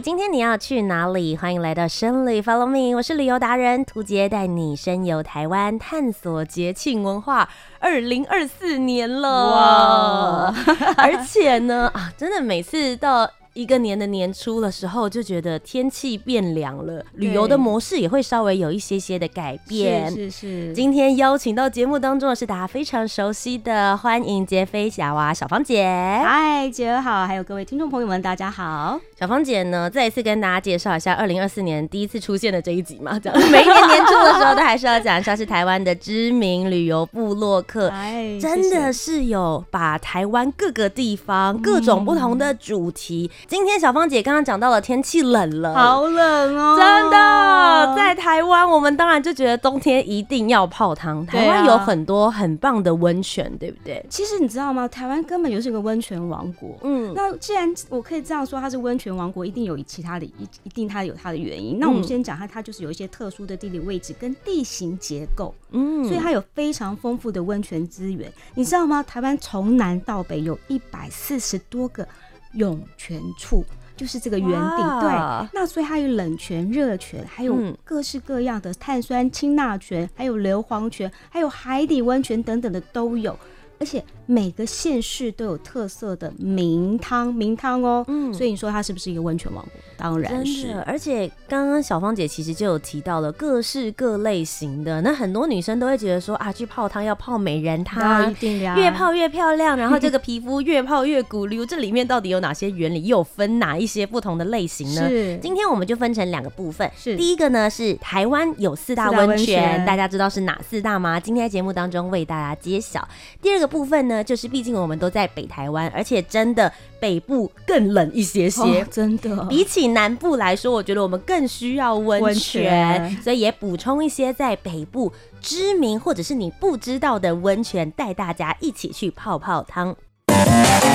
今天你要去哪里？欢迎来到深旅 Follow Me，我是旅游达人涂杰，带你深游台湾，探索节庆文化。二零二四年了，哇！而且呢，啊，真的每次到。一个年的年初的时候，就觉得天气变凉了，旅游的模式也会稍微有一些些的改变。是是是。今天邀请到节目当中的是大家非常熟悉的，欢迎杰飞小娃小芳姐。嗨，姐儿好，还有各位听众朋友们，大家好。小芳姐呢，再一次跟大家介绍一下二零二四年第一次出现的这一集嘛，这样每一年年初的时候都还是要讲一下，是台湾的知名旅游部落客，哎，真的是有把台湾各个地方各种不同的主题。嗯今天小芳姐刚刚讲到了天气冷了，好冷哦！真的，在台湾我们当然就觉得冬天一定要泡汤。台湾有很多很棒的温泉，对不对？其实你知道吗？台湾根本就是个温泉王国。嗯，那既然我可以这样说，它是温泉王国，一定有其他的一一定它有它的原因。那我们先讲它，它就是有一些特殊的地理位置跟地形结构，嗯，所以它有非常丰富的温泉资源。你知道吗？台湾从南到北有一百四十多个。涌泉处就是这个原地，对，那所以它有冷泉、热泉，还有各式各样的碳酸氢钠泉，还有硫磺泉，还有海底温泉等等的都有，而且。每个县市都有特色的名汤，名汤哦，嗯，所以你说它是不是一个温泉王国？当然是。而且刚刚小芳姐其实就有提到了各式各类型的，那很多女生都会觉得说啊，去泡汤要泡美人汤，一定的越泡越漂亮，然后这个皮肤越泡越鼓溜，这里面到底有哪些原理？又分哪一些不同的类型呢？是。今天我们就分成两个部分，是。第一个呢是台湾有四大温泉，泉，大家知道是哪四大吗？今天在节目当中为大家揭晓。第二个部分呢？就是，毕竟我们都在北台湾，而且真的北部更冷一些些，哦、真的比起南部来说，我觉得我们更需要温泉，温泉，所以也补充一些在北部知名或者是你不知道的温泉，带大家一起去泡泡汤。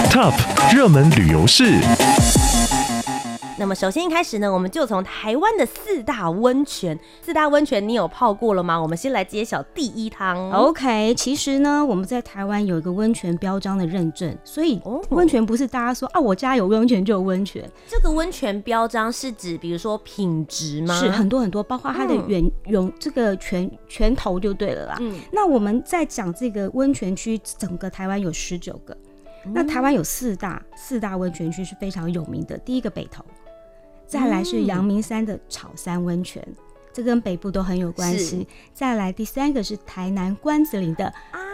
Top 热门旅游市。那么首先一开始呢，我们就从台湾的四大温泉，四大温泉你有泡过了吗？我们先来揭晓第一汤。OK，其实呢，我们在台湾有一个温泉标章的认证，所以温泉不是大家说啊，我家有温泉就有温泉。这个温泉标章是指，比如说品质吗？是很多很多，包括它的源涌、嗯、这个泉泉头就对了啦。嗯，那我们在讲这个温泉区，整个台湾有十九个，嗯、那台湾有四大四大温泉区是非常有名的，第一个北投。再来是阳明山的草山温泉，嗯，这跟北部都很有关系。再来第三个是台南关子岭的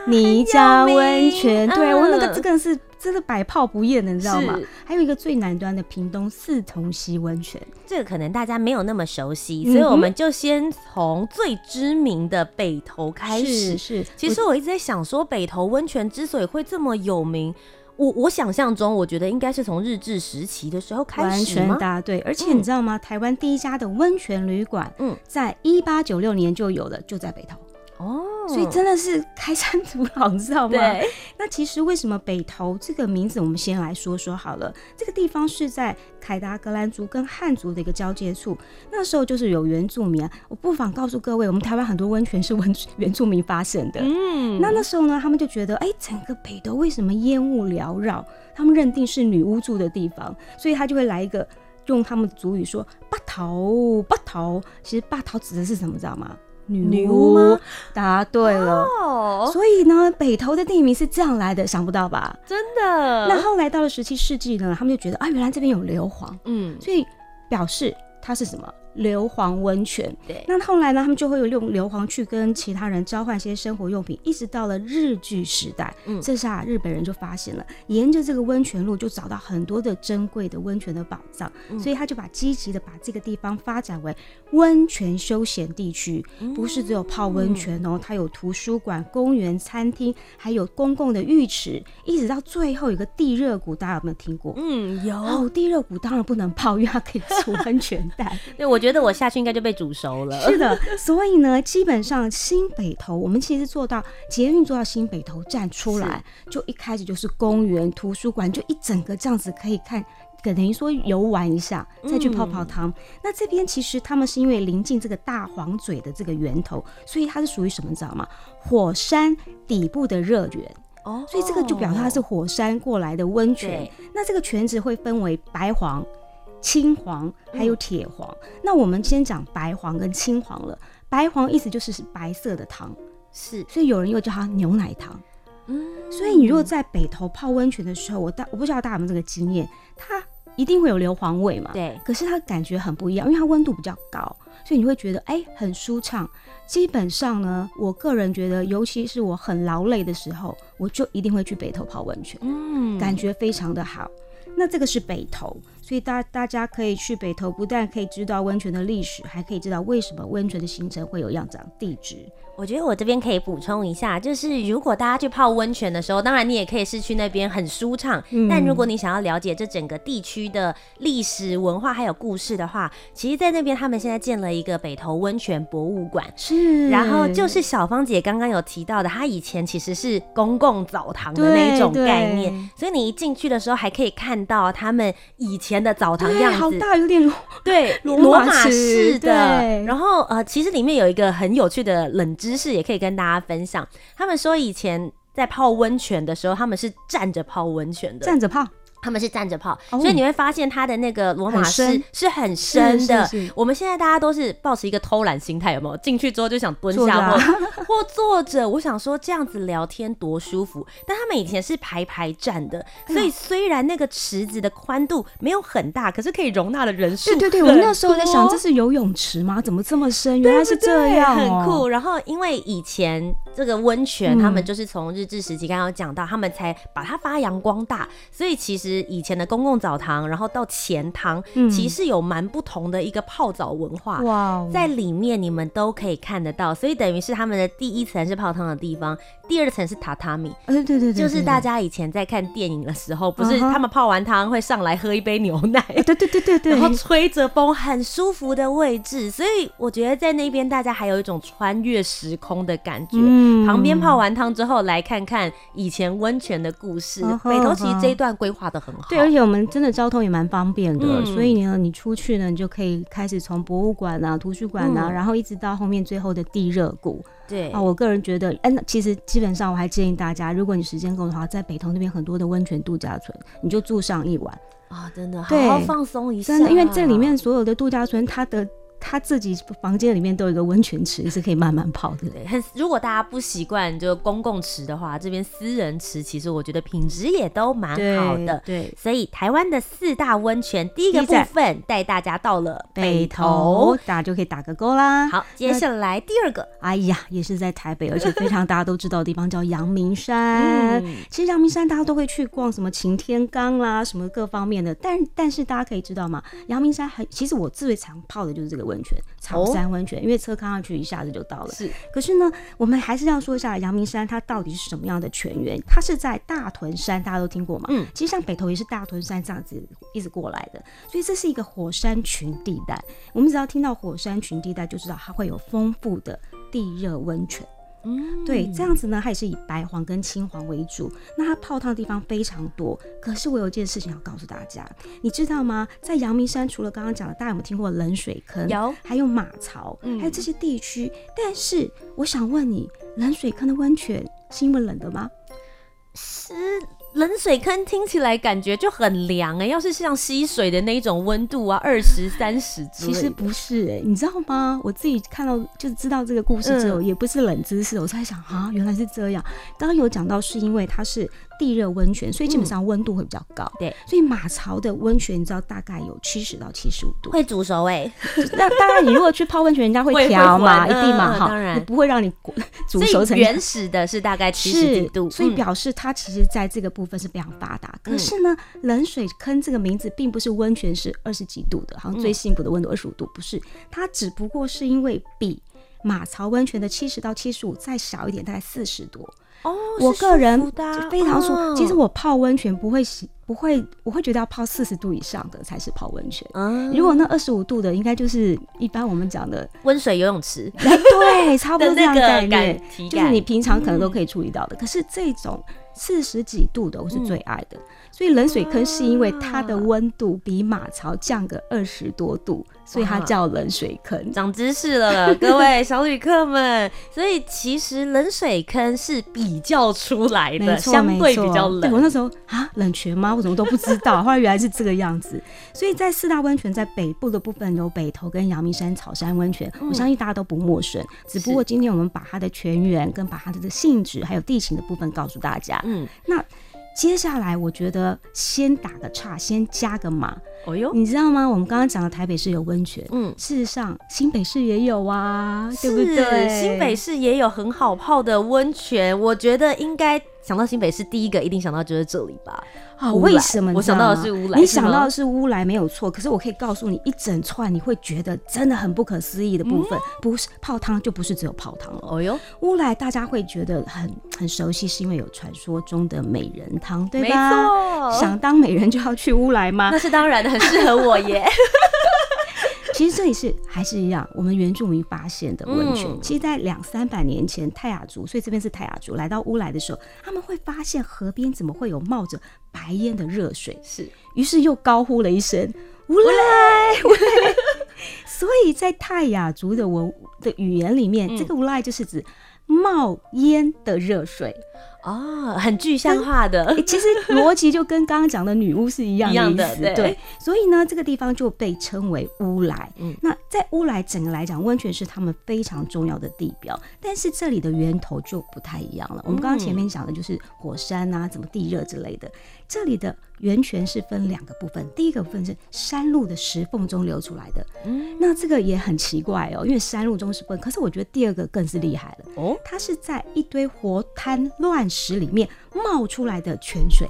泥浆温泉，啊，对我那个这个是真的百泡不厌的，你知道吗？还有一个最南端的屏东四重溪温泉，这个可能大家没有那么熟悉，所以我们就先从最知名的北投开始。是，是，其实我一直在想说，北投温泉之所以会这么有名。我我想象中，我觉得应该是从日治时期的时候开始吗？完全答对，而且你知道吗？嗯、台湾第一家的温泉旅馆，嗯，在一八九六年就有了，就在北投。哦，所以真的是开山祖老，你知道吗？对。那其实为什么北投这个名字，我们先来说说好了。这个地方是在凯达格兰族跟汉族的一个交界处，那时候就是有原住民啊。我不妨告诉各位，我们台湾很多温泉是温 原住民发现的。嗯。那那时候呢，他们就觉得，哎、欸，整个北投为什么烟雾缭绕？他们认定是女巫住的地方，所以他就会来一个用他们族语说“八头八头”。其实“八头”指的是什么，知道吗？女巫吗？答对了。Oh. 所以呢，北投的地名是这样来的，想不到吧？真的。那后来到了十七世纪呢，他们就觉得啊，原来这边有硫磺，嗯，所以表示它是什么？硫磺温泉。对，那后来呢，他们就会有用硫磺去跟其他人交换一些生活用品，一直到了日据时代。嗯，这下日本人就发现了，沿着这个温泉路就找到很多的珍贵的温泉的宝藏，嗯，所以他就把积极的把这个地方发展为温泉休闲地区，不是只有泡温泉哦，它有图书馆、公园、餐厅，还有公共的浴池，一直到最后一个地热谷，大家有没有听过？嗯，有。哦，地热谷当然不能泡，因为它可以做温泉蛋。对，我觉得我下去应该就被煮熟了。是的，所以呢，基本上新北投，我们其实做到捷运做到新北投站出来，就一开始就是公园、图书馆，就一整个这样子可以看。等于说游玩一下，再去泡泡汤。嗯、那这边其实他们是因为临近这个大黄嘴的这个源头，所以它是属于什么，你知道吗？火山底部的热源哦，所以这个就表示它是火山过来的温泉。那这个泉质会分为白黄、青黄还有铁黄。嗯、那我们先讲白黄跟青黄了。白黄意思就是是白色的糖，是，所以有人又叫它牛奶糖。嗯，所以你如果在北头泡温泉的时候，我大我不知道大家有没有这个经验，它。一定会有硫磺味嘛？对。可是它感觉很不一样，因为它温度比较高，所以你会觉得哎、欸、很舒畅。基本上呢，我个人觉得，尤其是我很劳累的时候，我就一定会去北头泡温泉，嗯，感觉非常的好。那这个是北投。所以大大家可以去北投，不但可以知道温泉的历史，还可以知道为什么温泉的形成会有样长地质。我觉得我这边可以补充一下，就是如果大家去泡温泉的时候，当然你也可以是去那边很舒畅。嗯、但如果你想要了解这整个地区的历史文化还有故事的话，其实，在那边他们现在建了一个北投温泉博物馆。是。然后就是小芳姐刚刚有提到的，它以前其实是公共澡堂的那种概念，所以你一进去的时候还可以看到他们以前。的澡堂样子，好大，有点对 罗马式的。然后呃，其实里面有一个很有趣的冷知知识，也可以跟大家分享。他们说以前在泡温泉的时候，他们是站着泡温泉的，站着泡。他们是站着泡，所以你会发现它的那个罗马式是很深的。我们现在大家都是保持一个偷懒心态，有没有？进去之后就想蹲下或 或坐着。我想说这样子聊天多舒服，但他们以前是排排站的，所以虽然那个池子的宽度没有很大，可是可以容纳的人数。对对对，我那时候在想，这是游泳池吗？怎么这么深？原来是这样，很酷。然后因为以前这个温泉，他们就是从日治时期刚刚讲到，他们才把它发扬光大，所以其实。以前的公共澡堂，然后到钱汤，嗯、其实有蛮不同的一个泡澡文化。哇在里面你们都可以看得到，所以等于是他们的第一层是泡汤的地方，第二层是榻榻米。对对对，就是大家以前在看电影的时候，不是他们泡完汤会上来喝一杯牛奶？对对对对对，然后吹着风，很舒服的位置。所以我觉得在那边大家还有一种穿越时空的感觉。嗯，旁边泡完汤之后，来看看以前温泉的故事。北投其实这一段规划的很好。对，而且我们真的交通也蛮方便的，嗯、所以呢，你出去呢，你就可以开始从博物馆啊、图书馆啊，嗯、然后一直到后面最后的地热谷。对啊，我个人觉得，哎，其实基本上我还建议大家，如果你时间够的话，在北投那边很多的温泉度假村，你就住上一晚啊，真的好好放松一下。真的，因为这里面所有的度假村，它的。他自己房间里面都有一个温泉池，是可以慢慢泡的。对，很如果大家不习惯就公共池的话，这边私人池其实我觉得品质也都蛮好的。对，对，所以台湾的四大温泉第一个部分带大家到了北投，大家就可以打个勾啦。好，接下来第二个，哎呀，也是在台北，而且非常大家都知道的地方叫阳明山。嗯、其实阳明山大家都会去逛什么擎天岗啦，什么各方面的。但但是大家可以知道吗？阳明山很，其实我最常泡的就是这个。温泉草山温泉，因为车开上去一下子就到了。是，可是呢，我们还是要说一下阳明山它到底是什么样的泉源？它是在大屯山，大家都听过嘛？嗯，其实像北投也是大屯山这样子一直过来的，所以这是一个火山群地带。我们只要听到火山群地带，就知道它会有丰富的地热温泉。嗯，对，这样子呢，它也是以白黄跟青黄为主。那它泡汤的地方非常多，可是我有一件事情要告诉大家，你知道吗？在阳明山，除了刚刚讲的，大家有没有听过冷水坑？有，还有马槽，嗯、还有这些地区。但是我想问你，冷水坑的温泉是因为冷的吗？是。冷水坑听起来感觉就很凉哎、欸，要是像溪水的那一种温度啊，二十三十，其实不是哎、欸，你知道吗？我自己看到就知道这个故事之后，嗯、也不是冷知识，我在想啊，原来是这样。刚刚有讲到是因为它是地热温泉，所以基本上温度会比较高。对，所以马槽的温泉你知道大概有七十到七十五度，会煮熟哎。那当然，你如果去泡温泉，人家会调嘛，一定嘛，哈，当然不会让你煮熟成。原始的是大概七十几度，所以表示它其实在这个部分是非常发达。可是呢，冷水坑这个名字并不是温泉是二十几度的，好像最幸福的温度二十五度，不是，它只不过是因为比马槽温泉的七十到七十五再小一点，大概四十多。哦，我个人非常舒服。其实我泡温泉不会洗，不会，我会觉得要泡四十度以上的才是泡温泉。嗯，如果那二十五度的，应该就是一般我们讲的温水游泳池。对，差不多这样概念，就是你平常可能都可以注意到的。可是这种四十几度的，我是最爱的。所以冷水坑是因为它的温度比马槽降个二十多度，所以它叫冷水坑。长知识了，各位小旅客们。所以其实冷水坑是比较出来的，相对比较冷。对，我那时候啊，冷泉吗？我怎么都不知道，后来原来是这个样子。所以在四大温泉，在北部的部分有北投跟阳明山草山温泉，我相信大家都不陌生。只不过今天我们把它的泉源跟把它的这个性质还有地形的部分告诉大家。嗯，那。接下来，我觉得先打个岔，先加个码。哦哟，你知道吗？我们刚刚讲的台北市有温泉，嗯，事实上新北市也有啊，对不对？新北市也有很好泡的温泉，我觉得应该。想到新北市，第一个一定想到就是这里吧？啊，为什么？我想到的是乌来。你想到的是乌来没有错，可是我可以告诉你一整串，你会觉得真的很不可思议的部分，不是泡汤就不是只有泡汤了。哦哟，乌来大家会觉得很很熟悉，是因为有传说中的美人汤，对吧？没错，想当美人就要去乌来吗？那是当然的，很适合我耶。其实这里是还是一样，我们原住民发现的温泉。嗯、其实，在两三百年前，泰雅族，所以这边是泰雅族来到乌来的时候，他们会发现河边怎么会有冒着白烟的热水？是，于是又高呼了一声“乌来乌来”。所以在泰雅族的文的语言里面，嗯、这个乌来就是指冒烟的热水。哦，很具象化的，欸、其实逻辑就跟刚刚讲的女巫是一样的意思，对，对。所以呢，这个地方就被称为乌来。嗯，那在乌来整个来讲，温泉是他们非常重要的地标，但是这里的源头就不太一样了。我们刚刚前面讲的就是火山啊，怎么地热之类的，这里的。源泉是分两个部分，第一个部分是山路的石缝中流出来的，嗯，那这个也很奇怪哦，因为山路中石缝，可是我觉得第二个更是厉害了哦，它是在一堆活滩乱石里面冒出来的泉水。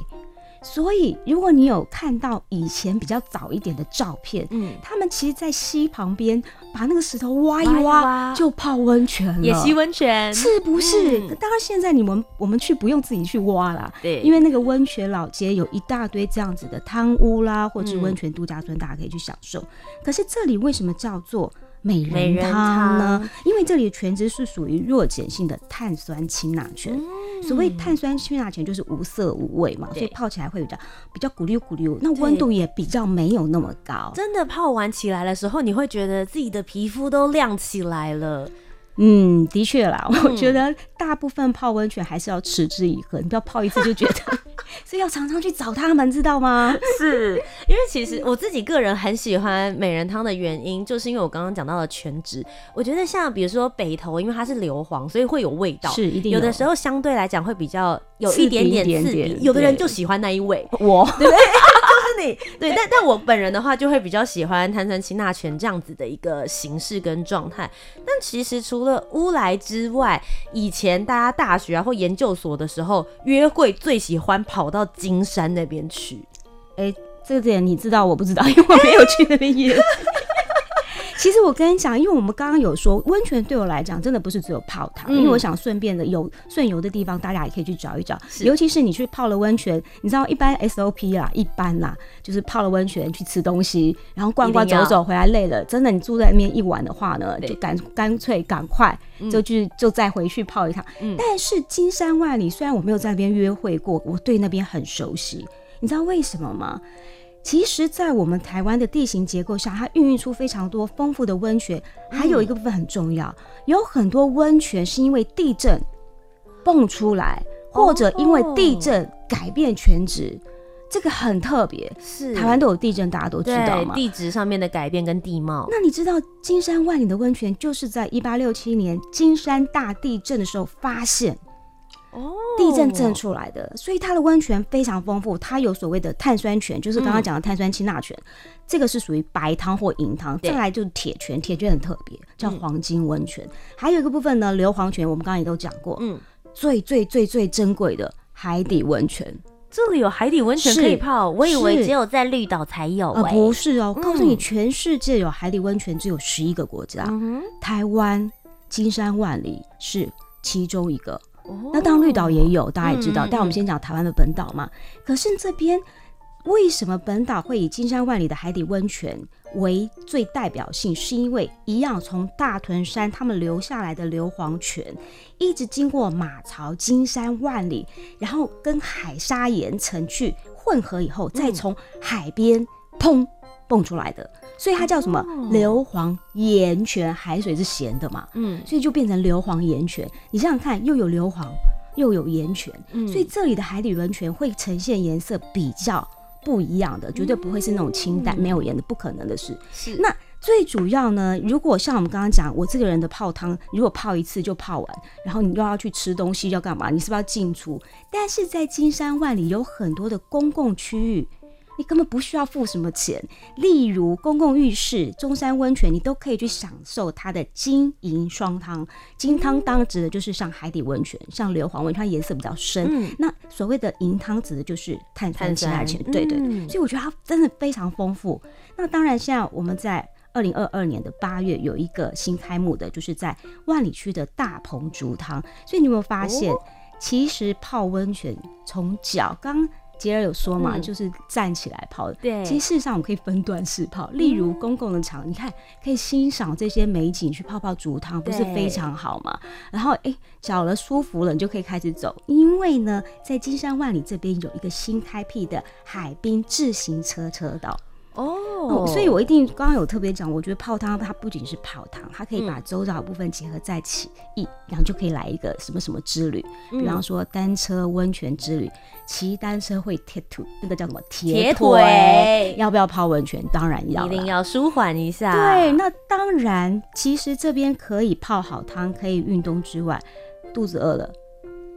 所以，如果你有看到以前比较早一点的照片，嗯，他们其实，在溪旁边把那个石头挖一挖，挖一挖就泡温泉了，野溪温泉是不是？嗯、当然，现在你们我们去不用自己去挖啦，对，因为那个温泉老街有一大堆这样子的汤屋啦，或者是温泉度假村，大家可以去享受。嗯、可是这里为什么叫做？美人汤呢？因为这里的全脂是属于弱碱性的碳酸氢钠泉。嗯、所谓碳酸氢钠泉就是无色无味嘛，所以泡起来会比较比较咕溜咕溜，那温度也比较没有那么高。真的泡完起来的时候，你会觉得自己的皮肤都亮起来了。嗯，的确啦，我觉得大部分泡温泉还是要持之以恒，你不要泡一次就觉得。所以要常常去找他们，知道吗？是因为其实我自己个人很喜欢美人汤的原因，就是因为我刚刚讲到的全脂。我觉得像比如说北投，因为它是硫磺，所以会有味道。是一定有，有的时候相对来讲会比较有一点点刺鼻。有的人就喜欢那一味，我对不对？是你对，但但我本人的话就会比较喜欢碳酸氢钠泉这样子的一个形式跟状态。但其实除了乌来之外，以前大家大学啊或研究所的时候约会最喜欢跑。到金山那边去，哎、这点你知道，我不知道，因为我没有去那边约。其实我跟你讲，因为我们刚刚有说温泉对我来讲，真的不是只有泡汤，嗯、因为我想顺便的有顺游的地方，大家也可以去找一找。尤其是你去泡了温泉，你知道一般 SOP 啦，一般啦，就是泡了温泉去吃东西，然后逛逛走走回来累了，真的你住在那边一晚的话呢，就干干脆赶快就去就再回去泡一趟。嗯、但是金山万里，虽然我没有在那边约会过，我对那边很熟悉。你知道为什么吗？其实，在我们台湾的地形结构下，它孕育出非常多丰富的温泉。还有一个部分很重要，有很多温泉是因为地震蹦出来，或者因为地震改变泉质，这个很特别。是台湾都有地震，大家都知道吗？地质上面的改变跟地貌。那你知道金山万里的温泉就是在一八六七年金山大地震的时候发现？哦，地震震出来的，所以它的温泉非常丰富。它有所谓的碳酸泉，就是刚刚讲的碳酸氢钠泉，嗯、这个是属于白汤或银汤。再来就是铁泉，铁泉很特别，叫黄金温泉。嗯、还有一个部分呢，硫磺泉，我们刚刚也都讲过。嗯，最最最最珍贵的海底温泉，这里有海底温泉可以泡，我以为只有在绿岛才有、欸。呃，不是哦，告诉你，全世界有海底温泉只有十一个国家，嗯、台湾金山万里是其中一个。那当然绿岛也有，大家也知道。但我们先讲台湾的本岛嘛。可是这边为什么本岛会以金山万里的海底温泉为最代表性？是因为一样从大屯山他们留下来的硫磺泉，一直经过马槽金山万里，然后跟海沙岩层去混合以后，再从海边砰蹦出来的。所以它叫什么？硫磺盐泉，海水是咸的嘛？嗯，所以就变成硫磺盐泉。你想想看，又有硫磺，又有盐泉，嗯，所以这里的海底温泉会呈现颜色比较不一样的，绝对不会是那种清淡没有盐的，不可能的事。是。那最主要呢，如果像我们刚刚讲，我这个人的泡汤，如果泡一次就泡完，然后你又要去吃东西要干嘛？你是不是要进出？但是在金山万里有很多的公共区域。你根本不需要付什么钱，例如公共浴室、中山温泉，你都可以去享受它的金银双汤。金汤当指的就是像海底温泉，像硫磺温泉，它颜色比较深。嗯、那所谓的银汤指的就是碳酸氢钠泉。对对所以我觉得它真的非常丰富。那当然，现在我们在二零二二年的八月有一个新开幕的，就是在万里区的大鹏竹汤。所以你有没有发现，哦、其实泡温泉从脚刚。杰尔有说嘛，嗯、就是站起来泡的。对，其实事实上我们可以分段式泡，例如公共的场，嗯、你看可以欣赏这些美景，去泡泡竹汤，不是非常好吗？然后哎，脚、欸、了舒服了，你就可以开始走。因为呢，在金山万里这边有一个新开辟的海滨自行车车道。哦，所以我一定刚刚有特别讲，我觉得泡汤它不仅是泡汤，它可以把周遭的部分结合在一起，一然后就可以来一个什么什么之旅，比方说单车温泉之旅，骑单车会贴腿，那个叫什么铁腿？要不要泡温泉？当然要，一定要舒缓一下。对，那当然，其实这边可以泡好汤，可以运动之外，肚子饿了，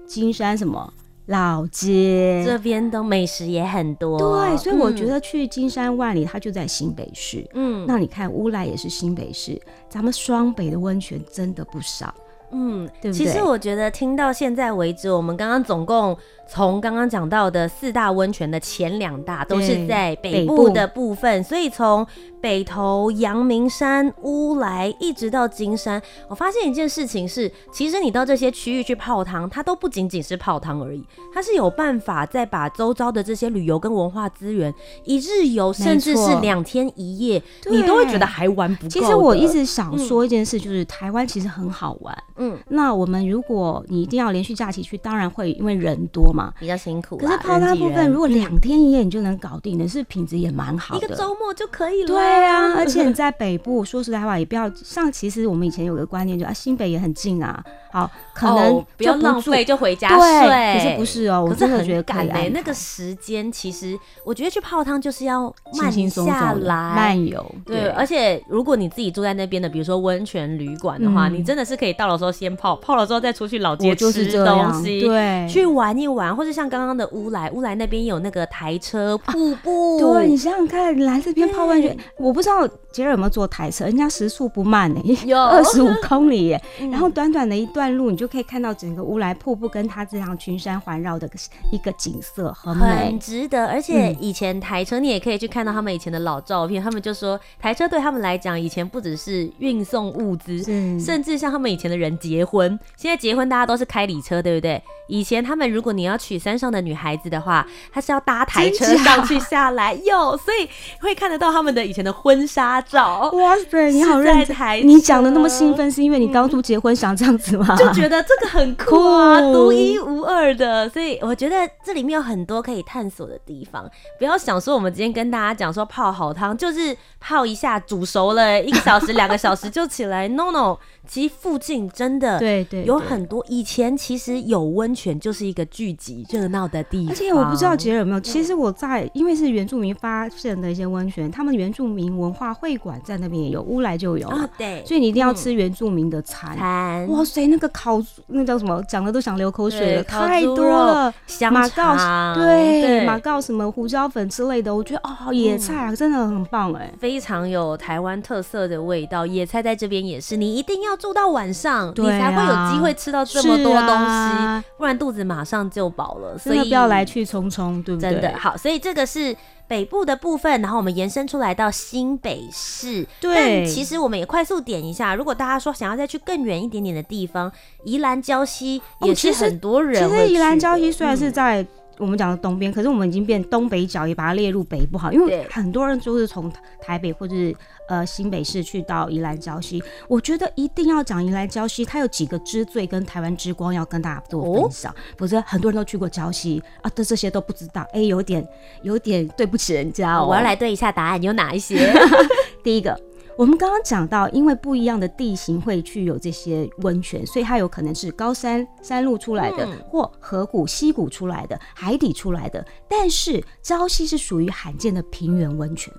金山什么？老街这边的美食也很多，对，所以我觉得去金山万里，它就在新北市。嗯，那你看乌来也是新北市，咱们双北的温泉真的不少。嗯，对不对？其实我觉得听到现在为止，我们刚刚总共。从刚刚讲到的四大温泉的前两大都是在北部的部分，所以从北投、阳明山、乌来一直到金山，我发现一件事情是，其实你到这些区域去泡汤，它都不仅仅是泡汤而已，它是有办法再把周遭的这些旅游跟文化资源，一日游甚至是两天一夜，你都会觉得还玩不够。其实我一直想说一件事，就是台湾其实很好玩。嗯，那我们如果你一定要连续假期去，当然会因为人多嘛。比较辛苦，可是泡汤部分，如果两天一夜你就能搞定的，是品质也蛮好的，一个周末就可以了。对啊，而且你在北部，说实在话，也不要像，其实我们以前有个观念，就啊新北也很近啊，好，可能不要浪费，就回家睡。可是不是哦，我真的觉得赶嘞，那个时间其实我觉得去泡汤就是要慢下来，慢游。对，而且如果你自己住在那边的，比如说温泉旅馆的话，你真的是可以到了时候先泡，泡了之后再出去老街吃东西，对，去玩一玩，或者像刚刚的乌来，乌来那边有那个台车瀑布。对，你想想看，来这边泡温泉，我不知道杰儿有没有坐台车，人家时速不慢呢，有 二十五公里耶。然后短短的一段路，你就可以看到整个乌来瀑布跟它这样群山环绕的一个景色，很美，很值得。而且以前台车，你也可以去看到他们以前的老照片，他们就说台车对他们来讲，以前不只是运送物资，甚至像他们以前的人结婚，现在结婚大家都是开礼车，对不对？以前他们如果你要娶山上的女孩子的话，她是要搭台车上去下来，有，所以会看得到他们的以前的婚纱照。哇塞，你好认真，你讲的那么兴奋，是因为你当初结婚想这样子吗？就觉得这个很酷啊，独一无二的。所以我觉得这里面有很多可以探索的地方。不要想说我们今天跟大家讲说泡好汤就是泡一下煮熟了一个小时两个小时就起来，no no。其实附近真的对对有很多，以前其实有温泉就是一个聚集热闹的地方。而且我不知道杰儿有没有，其实我在因为是原住民发现的一些温泉，他们原住民民文化会馆在那边也有，乌来就有啊，对，所以你一定要吃原住民的餐。餐，哇塞，那个烤那叫什么，讲的都想流口水了，太多了。香肠，对，马告什么胡椒粉之类的，我觉得哦，野菜啊真的很棒哎，非常有台湾特色的味道。野菜在这边也是，你一定要住到晚上，你才会有机会吃到这么多东西，不然肚子马上就饱了。所以不要来去匆匆，对不对？真的好，所以这个是。北部的部分，然后我们延伸出来到新北市。对，但其实我们也快速点一下，如果大家说想要再去更远一点点的地方，宜兰礁溪也是很多人、哦。其实宜兰礁溪虽然是在。我们讲的东边，可是我们已经变东北角，也把它列入北部好，因为很多人就是从台北或者是呃新北市去到宜兰礁溪。我觉得一定要讲宜兰礁溪，它有几个之最跟台湾之光要跟大家做分享，否则很多人都去过礁溪啊，对这些都不知道，哎，有点有点对不起人家哦。我要来对一下答案，有哪一些？第一个。我们刚刚讲到，因为不一样的地形会去有这些温泉，所以它有可能是高山山路出来的，或河谷溪谷出来的，海底出来的。但是朝夕是属于罕见的平原温泉。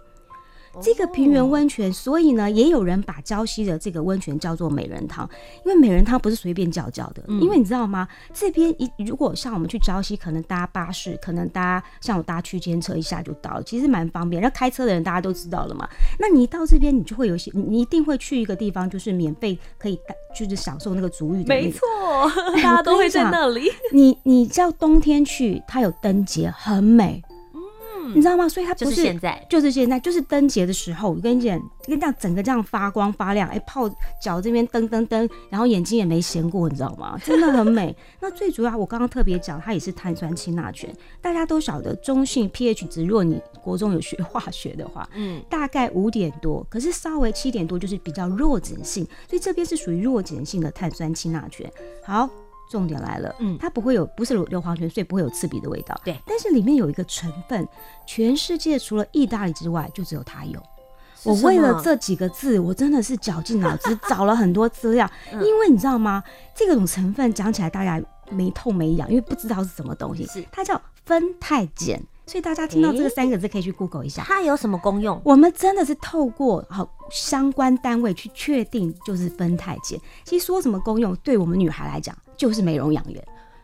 这个平原温泉，所以呢，也有人把礁溪的这个温泉叫做美人汤，因为美人汤不是随便叫叫的，因为你知道吗？这边一如果像我们去礁溪，可能搭巴士，可能搭像我搭区间车一下就到了，其实蛮方便。那开车的人大家都知道了嘛，那你一到这边，你就会有些，你一定会去一个地方，就是免费可以就是享受那个足浴的，没错，大家都会在那里。你你叫冬天去，它有灯节，很美。你知道吗？所以它不是，就是现在，就是现在，就是灯节的时候。我跟你讲，跟这样整个这样发光发亮，哎、欸，泡脚这边噔噔噔，然后眼睛也没闲过，你知道吗？真的很美。那最主要，我刚刚特别讲，它也是碳酸氢钠泉。大家都晓得，中性 pH 值，如果你国中有学化学的话，嗯，大概五点多，可是稍微七点多就是比较弱碱性，所以这边是属于弱碱性的碳酸氢钠泉。好。重点来了，嗯，它不会有，不是硫磺泉，所以不会有刺鼻的味道。对，但是里面有一个成分，全世界除了意大利之外，就只有它有。我为了这几个字，我真的是绞尽脑汁找了很多资料，因为你知道吗？这个种成分讲起来大家没痛没痒，因为不知道是什么东西。是，它叫酚酞碱。所以大家听到这个三个字可以去 Google 一下，它有什么功用？我们真的是透过好相关单位去确定，就是分太碱。其实说什么功用，对我们女孩来讲就是美容养颜，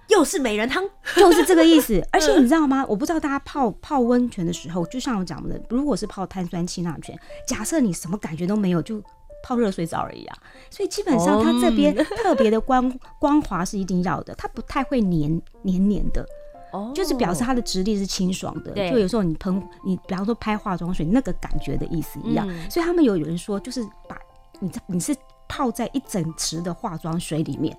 又是美人汤，就是这个意思。而且你知道吗？我不知道大家泡泡温泉的时候，就像我讲的，如果是泡碳酸氢钠泉，假设你什么感觉都没有，就泡热水澡而已啊。所以基本上它这边特别的光光滑是一定要的，它不太会黏黏黏的。哦，就是表示它的质地是清爽的，对，就有时候你喷你，比方说拍化妆水那个感觉的意思一样，嗯、所以他们有有人说，就是把你你是泡在一整池的化妆水里面，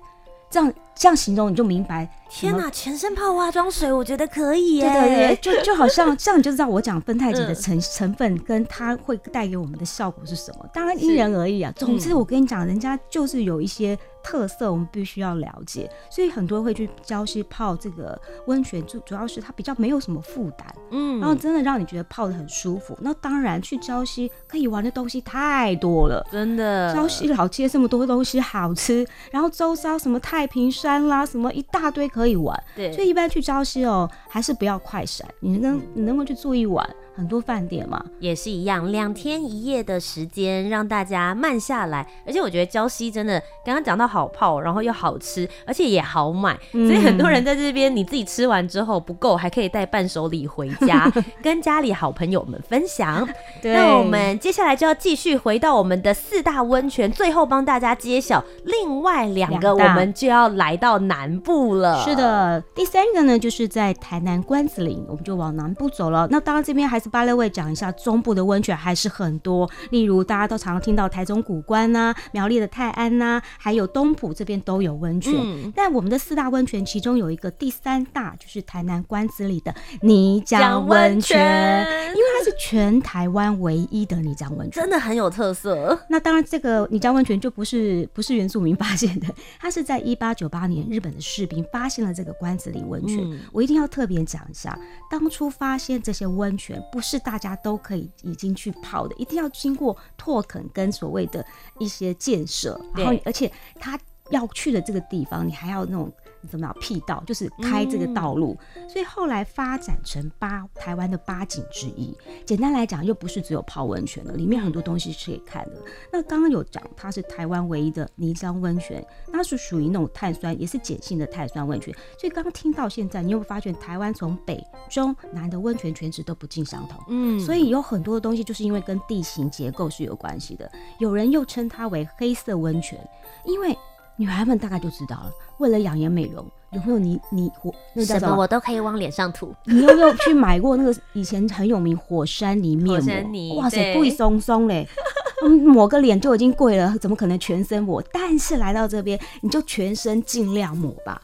这样这样形容你就明白。天哪，全身泡化妆水，我觉得可以耶，对对对，就就好像这样你就知道我讲酚钛碱的成成分跟它会带给我们的效果是什么，当然因人而异啊。总之我跟你讲，人家就是有一些。特色我们必须要了解，所以很多人会去礁溪泡这个温泉，就主要是它比较没有什么负担，嗯，然后真的让你觉得泡的很舒服。那当然去礁溪可以玩的东西太多了，真的。礁溪老街这么多东西好吃，然后周遭什么太平山啦，什么一大堆可以玩，对。所以一般去礁溪哦，还是不要快闪，你能你能够去住一晚。很多饭店嘛，也是一样，两天一夜的时间让大家慢下来。而且我觉得礁溪真的刚刚讲到好泡，然后又好吃，而且也好买，嗯、所以很多人在这边你自己吃完之后不够，还可以带伴手礼回家，跟家里好朋友们分享。那我们接下来就要继续回到我们的四大温泉，最后帮大家揭晓另外两个，我们就要来到南部了。是的，第三个呢就是在台南关子岭，我们就往南部走了。那当然这边还。八六位讲一下中部的温泉还是很多，例如大家都常常听到台中古关呐、啊、苗栗的泰安呐、啊，还有东埔这边都有温泉。嗯、但我们的四大温泉其中有一个第三大，就是台南关子里的泥浆温泉，因为它是全台湾唯一的泥浆温泉，真的很有特色。那当然，这个泥浆温泉就不是不是原住民发现的，它是在一八九八年日本的士兵发现了这个关子里温泉。嗯、我一定要特别讲一下，当初发现这些温泉不是大家都可以已经去泡的，一定要经过拓垦跟所谓的一些建设，然后而且他要去的这个地方，你还要那种怎么样辟道，就是开这个道路，嗯、所以后来发展成八台湾的八景之一。简单来讲，又不是只有泡温泉的，里面很多东西是可以看的。那刚刚有讲，它是台湾唯一的泥浆温泉，它是属于那种碳酸，也是碱性的碳酸温泉。所以刚刚听到现在，你有没有发现台湾从北中南的温泉泉质都不尽相同？嗯，所以有很多的东西就是因为跟地形结构是有关系的。有人又称它为黑色温泉，因为。女孩们大概就知道了，为了养颜美容，有没有你你火那叫什么？什么我都可以往脸上涂。你有没有去买过那个以前很有名火山泥面膜？哇塞，贵松松嘞，抹个脸就已经贵了，怎么可能全身抹？但是来到这边，你就全身尽量抹吧。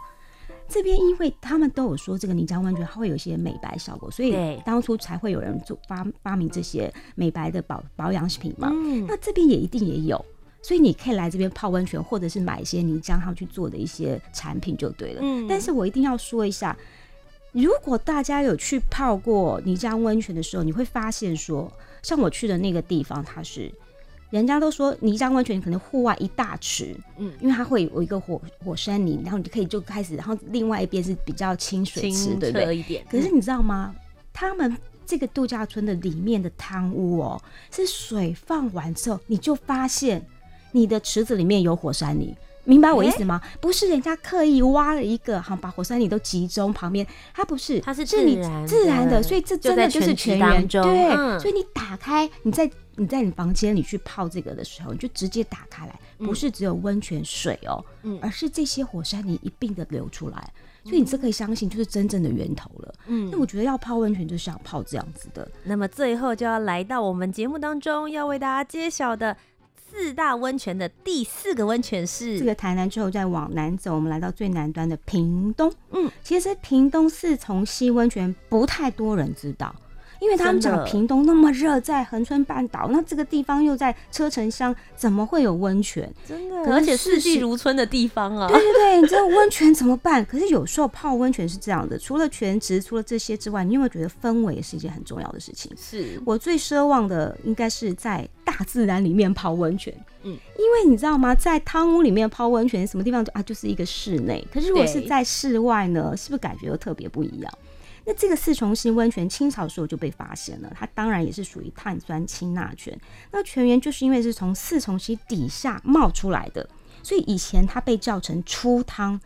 这边因为他们都有说这个泥浆温泉它会有一些美白效果，所以当初才会有人做发发明这些美白的保保养品嘛。嗯，那这边也一定也有。所以你可以来这边泡温泉，或者是买一些泥浆，上去做的一些产品就对了。嗯，但是我一定要说一下，如果大家有去泡过泥浆温泉的时候，你会发现说，像我去的那个地方，它是人家都说泥浆温泉可能户外一大池，嗯，因为它会有一个火火山泥，然后你就可以就开始，然后另外一边是比较清水池，对不对？可是你知道吗？他们这个度假村的里面的汤屋哦，是水放完之后，你就发现。你的池子里面有火山泥，明白我意思吗？欸、不是人家刻意挖了一个，好把火山泥都集中旁边，它不是，它是自然自然的，所以这真的就是泉源。对，嗯、所以你打开，你在你在你房间里去泡这个的时候，你就直接打开来，不是只有温泉水哦，嗯、而是这些火山泥一并的流出来，所以你这可以相信就是真正的源头了。嗯，那我觉得要泡温泉就是要泡这样子的。那么最后就要来到我们节目当中要为大家揭晓的。四大温泉的第四个温泉是这个台南之后再往南走，我们来到最南端的屏东。嗯，其实屏东四重溪温泉不太多人知道。因为他们讲屏东那么热，在恒春半岛，那这个地方又在车城乡，怎么会有温泉？真的，而且四季如春的地方啊！对对对，你知道温泉怎么办？可是有时候泡温泉是这样的，除了全职，除了这些之外，你有没有觉得氛围也是一件很重要的事情？是我最奢望的，应该是在大自然里面泡温泉。嗯，因为你知道吗？在汤屋里面泡温泉，什么地方啊？就是一个室内。可是如果是在室外呢？是不是感觉又特别不一样？那这个四重溪温泉，清朝时候就被发现了，它当然也是属于碳酸氢钠泉。那泉源就是因为是从四重溪底下冒出来的，所以以前它被叫成出汤，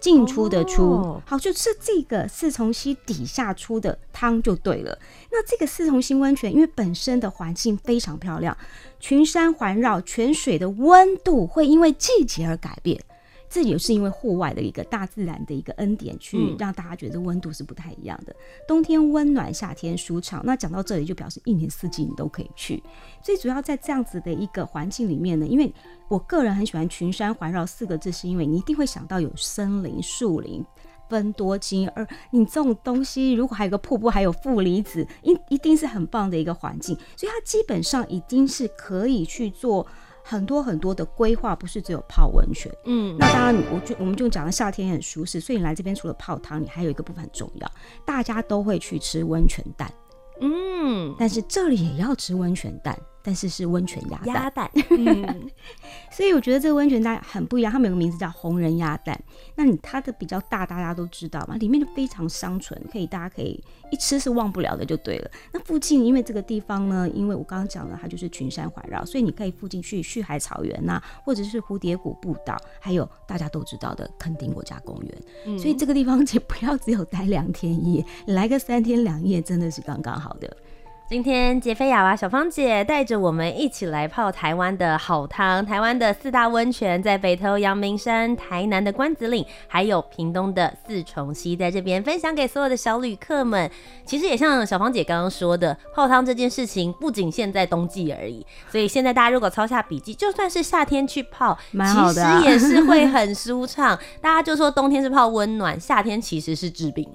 进出的出。Oh. 好，就是这个四重溪底下出的汤就对了。那这个四重溪温泉，因为本身的环境非常漂亮，群山环绕，泉水的温度会因为季节而改变。这也是因为户外的一个大自然的一个恩典，去让大家觉得温度是不太一样的。冬天温暖，夏天舒畅。那讲到这里，就表示一年四季你都可以去。最主要在这样子的一个环境里面呢，因为我个人很喜欢“群山环绕”四个字，是因为你一定会想到有森林、树林、分多金。而你这种东西，如果还有个瀑布，还有负离子，一一定是很棒的一个环境。所以它基本上已经是可以去做。很多很多的规划不是只有泡温泉，嗯，那当然，我就我们就讲了夏天也很舒适，所以你来这边除了泡汤，你还有一个部分很重要，大家都会去吃温泉蛋，嗯，但是这里也要吃温泉蛋。但是是温泉鸭蛋，鸭蛋，嗯，所以我觉得这个温泉蛋很不一样。它们有个名字叫红人鸭蛋。那你它的比较大，大家都知道嘛，里面就非常香醇，可以大家可以一吃是忘不了的，就对了。那附近因为这个地方呢，因为我刚刚讲了，它就是群山环绕，所以你可以附近去旭海草原呐、啊，或者是蝴蝶谷步道，还有大家都知道的垦丁国家公园。嗯、所以这个地方也不要只有待两天一夜，来个三天两夜真的是刚刚好的。今天杰菲亚娃小芳姐带着我们一起来泡台湾的好汤，台湾的四大温泉在北投阳明山、台南的关子岭，还有屏东的四重溪，在这边分享给所有的小旅客们。其实也像小芳姐刚刚说的，泡汤这件事情不仅限在冬季而已，所以现在大家如果抄下笔记，就算是夏天去泡，其实也是会很舒畅。大家就说冬天是泡温暖，夏天其实是治病。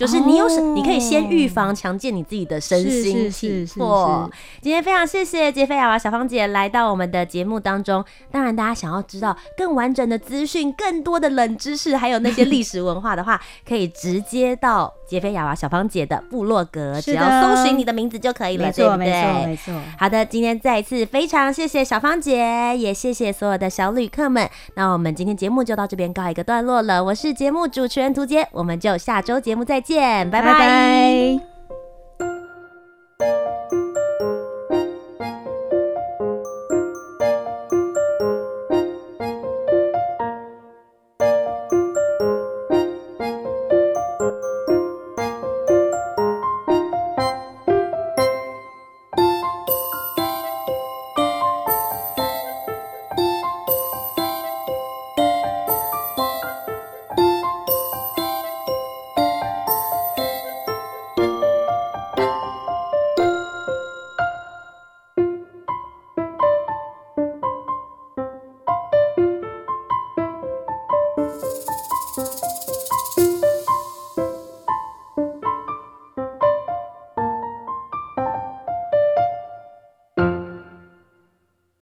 就是你有什，你可以先预防，强健你自己的身心体魄。今天非常谢谢杰菲亚娃小芳姐来到我们的节目当中。当然，大家想要知道更完整的资讯、更多的冷知识，还有那些历史文化的话，可以直接到杰菲亚娃小芳姐的部落格，只要搜寻你的名字就可以了，对不对？没错，没错。好的，今天再一次非常谢谢小芳姐，也谢谢所有的小旅客们。那我们今天节目就到这边告一个段落了。我是节目主持人涂杰，我们就下周节目再见，拜拜。拜拜。